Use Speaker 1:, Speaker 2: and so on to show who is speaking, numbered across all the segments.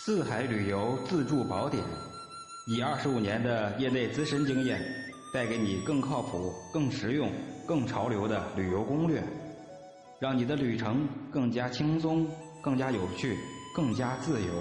Speaker 1: 四海旅游自助宝典，以二十五年的业内资深经验，带给你更靠谱、更实用、更潮流的旅游攻略，让你的旅程更加轻松、更加有趣、更加自由。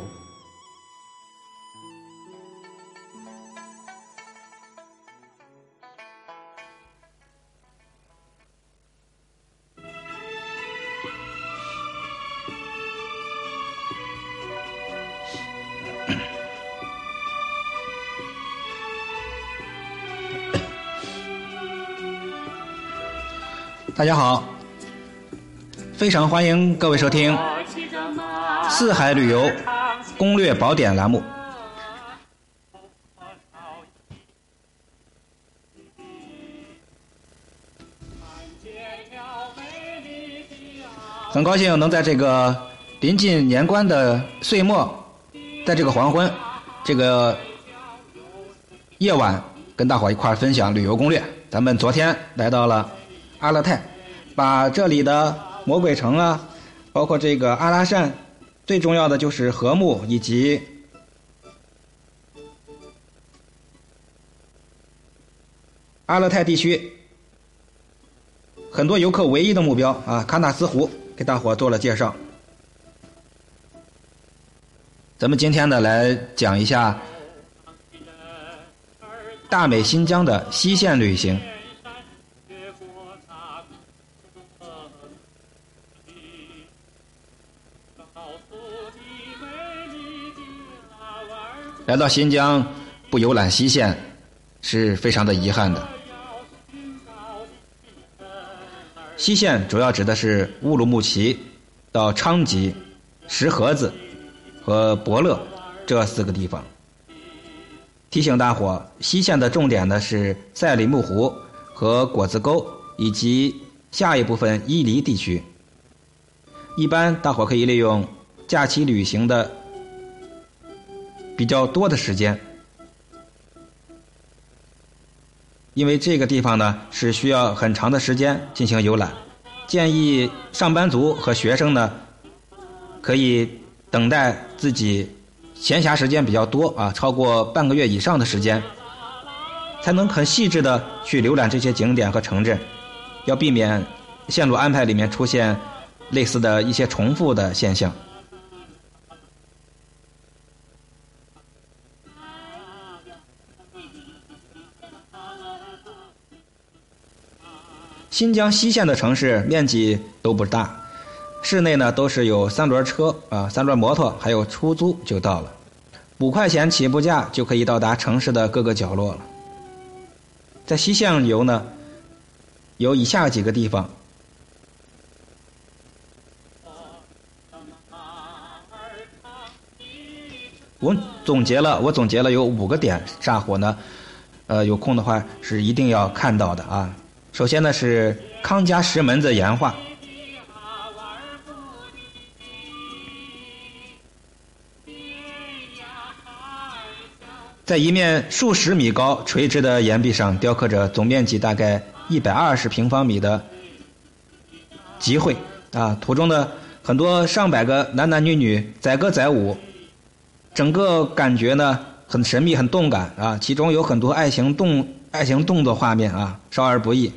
Speaker 1: 大家好，非常欢迎各位收听《四海旅游攻略宝典》栏目。很高兴能在这个临近年关的岁末，在这个黄昏、这个夜晚，跟大伙一块儿分享旅游攻略。咱们昨天来到了。阿勒泰，把这里的魔鬼城啊，包括这个阿拉善，最重要的就是和睦以及阿勒泰地区很多游客唯一的目标啊，喀纳斯湖，给大伙做了介绍。咱们今天呢，来讲一下大美新疆的西线旅行。来到新疆不游览西线是非常的遗憾的。西线主要指的是乌鲁木齐到昌吉、石河子和博乐这四个地方。提醒大伙，西线的重点呢是赛里木湖和果子沟以及下一部分伊犁地区。一般大伙可以利用假期旅行的。比较多的时间，因为这个地方呢是需要很长的时间进行游览，建议上班族和学生呢可以等待自己闲暇时间比较多啊，超过半个月以上的时间，才能很细致的去浏览这些景点和城镇，要避免线路安排里面出现类似的一些重复的现象。新疆西线的城市面积都不大，市内呢都是有三轮车啊，三轮摩托，还有出租就到了，五块钱起步价就可以到达城市的各个角落了。在西线游呢，有以下几个地方，我总结了，我总结了有五个点，炸火呢，呃，有空的话是一定要看到的啊。首先呢是康家石门子岩画，在一面数十米高垂直的岩壁上，雕刻着总面积大概一百二十平方米的集会。啊，图中的很多上百个男男女女载歌载舞，整个感觉呢很神秘、很动感。啊，其中有很多爱情动爱情动作画面啊，少儿不宜。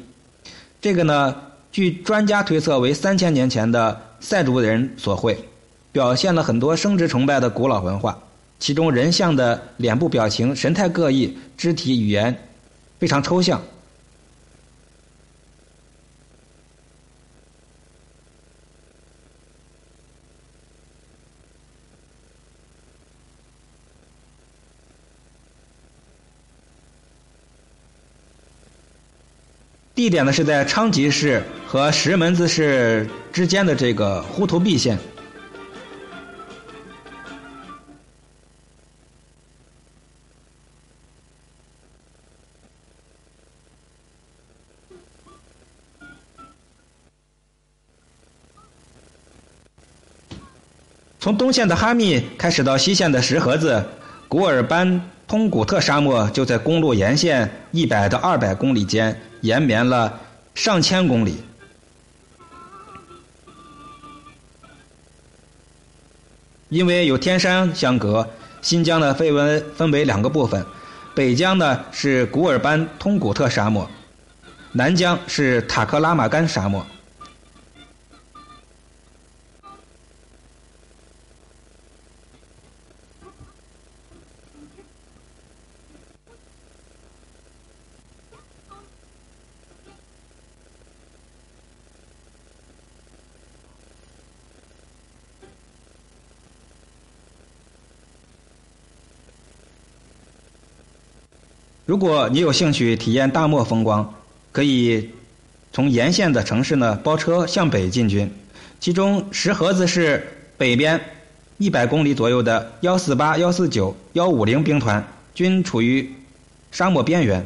Speaker 1: 这个呢，据专家推测为三千年前的塞族人所绘，表现了很多生殖崇拜的古老文化。其中人像的脸部表情神态各异，肢体语言非常抽象。地点呢是在昌吉市和石门子市之间的这个呼图壁县。从东线的哈密开始到西线的石河子，古尔班通古特沙漠就在公路沿线一百到二百公里间。延绵了上千公里。因为有天山相隔，新疆呢分为分为两个部分，北疆呢是古尔班通古特沙漠，南疆是塔克拉玛干沙漠。如果你有兴趣体验大漠风光，可以从沿线的城市呢包车向北进军。其中石河子是北边一百公里左右的幺四八、幺四九、幺五零兵团，均处于沙漠边缘。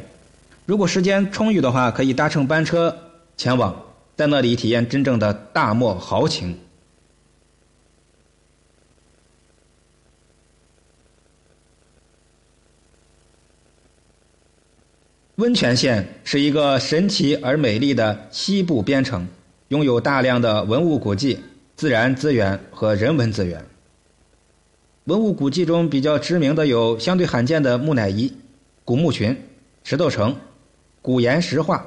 Speaker 1: 如果时间充裕的话，可以搭乘班车前往，在那里体验真正的大漠豪情。温泉县是一个神奇而美丽的西部边城，拥有大量的文物古迹、自然资源和人文资源。文物古迹中比较知名的有相对罕见的木乃伊、古墓群、石头城、古岩石画。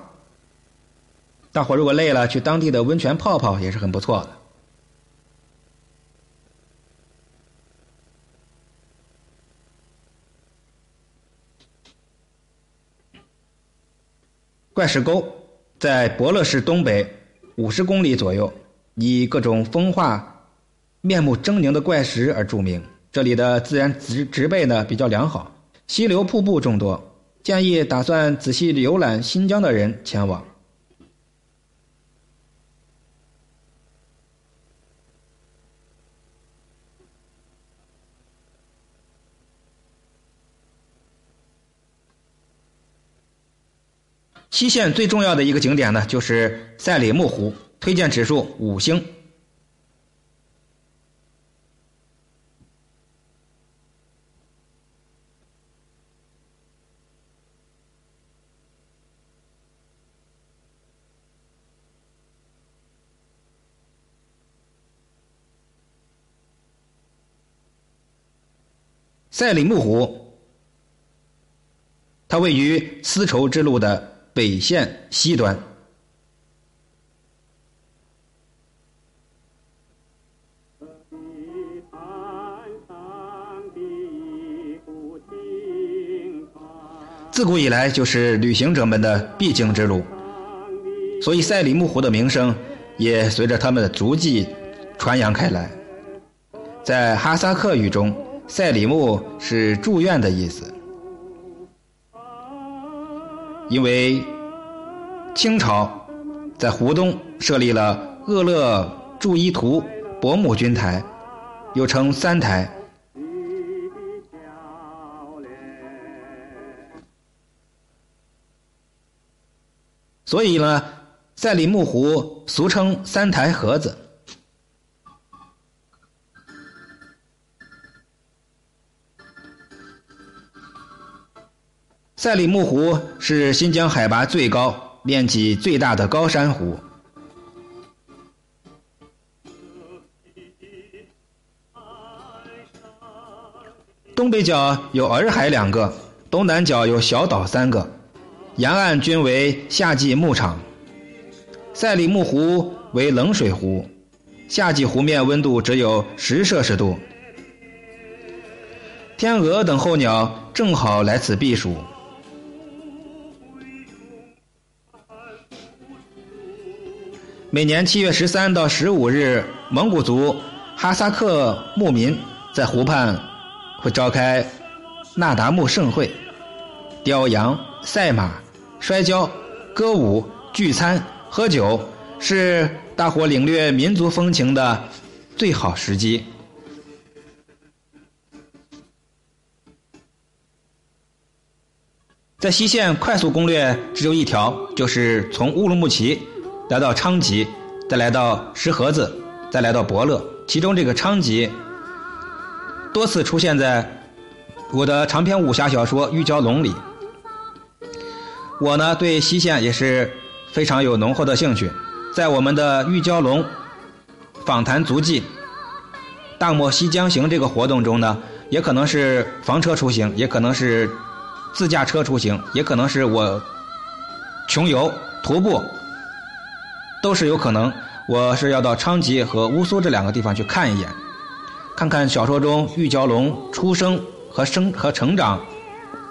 Speaker 1: 大伙如果累了，去当地的温泉泡泡也是很不错的。怪石沟在博乐市东北五十公里左右，以各种风化、面目狰狞的怪石而著名。这里的自然植植被呢比较良好，溪流瀑布众多，建议打算仔细游览新疆的人前往。西线最重要的一个景点呢，就是赛里木湖，推荐指数五星。赛里木湖，它位于丝绸之路的。北线西端，自古以来就是旅行者们的必经之路，所以赛里木湖的名声也随着他们的足迹传扬开来。在哈萨克语中，赛里木是住院的意思。因为清朝在湖东设立了鄂勒祝伊图博木军台，又称三台，所以呢，赛里木湖俗称三台河子。赛里木湖是新疆海拔最高、面积最大的高山湖。东北角有洱海两个，东南角有小岛三个，沿岸均为夏季牧场。赛里木湖为冷水湖，夏季湖面温度只有十摄氏度，天鹅等候鸟正好来此避暑。每年七月十三到十五日，蒙古族哈萨克牧民在湖畔会召开那达慕盛会，雕羊、赛马、摔跤、歌舞、聚餐、喝酒，是大伙领略民族风情的最好时机。在西线快速攻略只有一条，就是从乌鲁木齐。来到昌吉，再来到石河子，再来到伯乐。其中这个昌吉多次出现在我的长篇武侠小说《玉娇龙》里。我呢对西线也是非常有浓厚的兴趣。在我们的《玉娇龙》访谈足迹大漠西江行这个活动中呢，也可能是房车出行，也可能是自驾车出行，也可能是我穷游徒步，都是有可能。我是要到昌吉和乌苏这两个地方去看一眼，看看小说中玉娇龙出生和生和成长，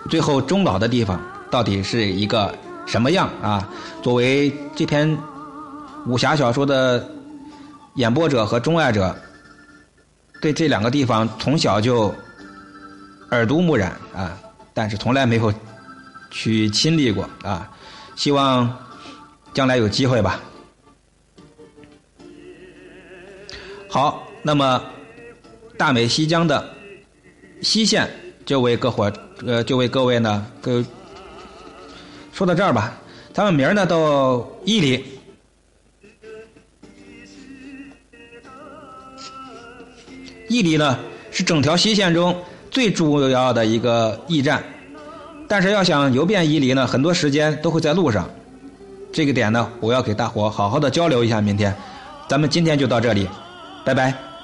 Speaker 1: 最后终老的地方到底是一个什么样啊？作为这篇武侠小说的演播者和钟爱者。对这两个地方从小就耳濡目染啊，但是从来没有去亲历过啊，希望将来有机会吧。好，那么大美西江的西线就为各伙呃就为各位呢，各说到这儿吧，咱们明儿呢到伊犁。伊犁呢是整条西线中最主要的一个驿站，但是要想游遍伊犁呢，很多时间都会在路上。这个点呢，我要给大伙好好的交流一下。明天，咱们今天就到这里，拜拜。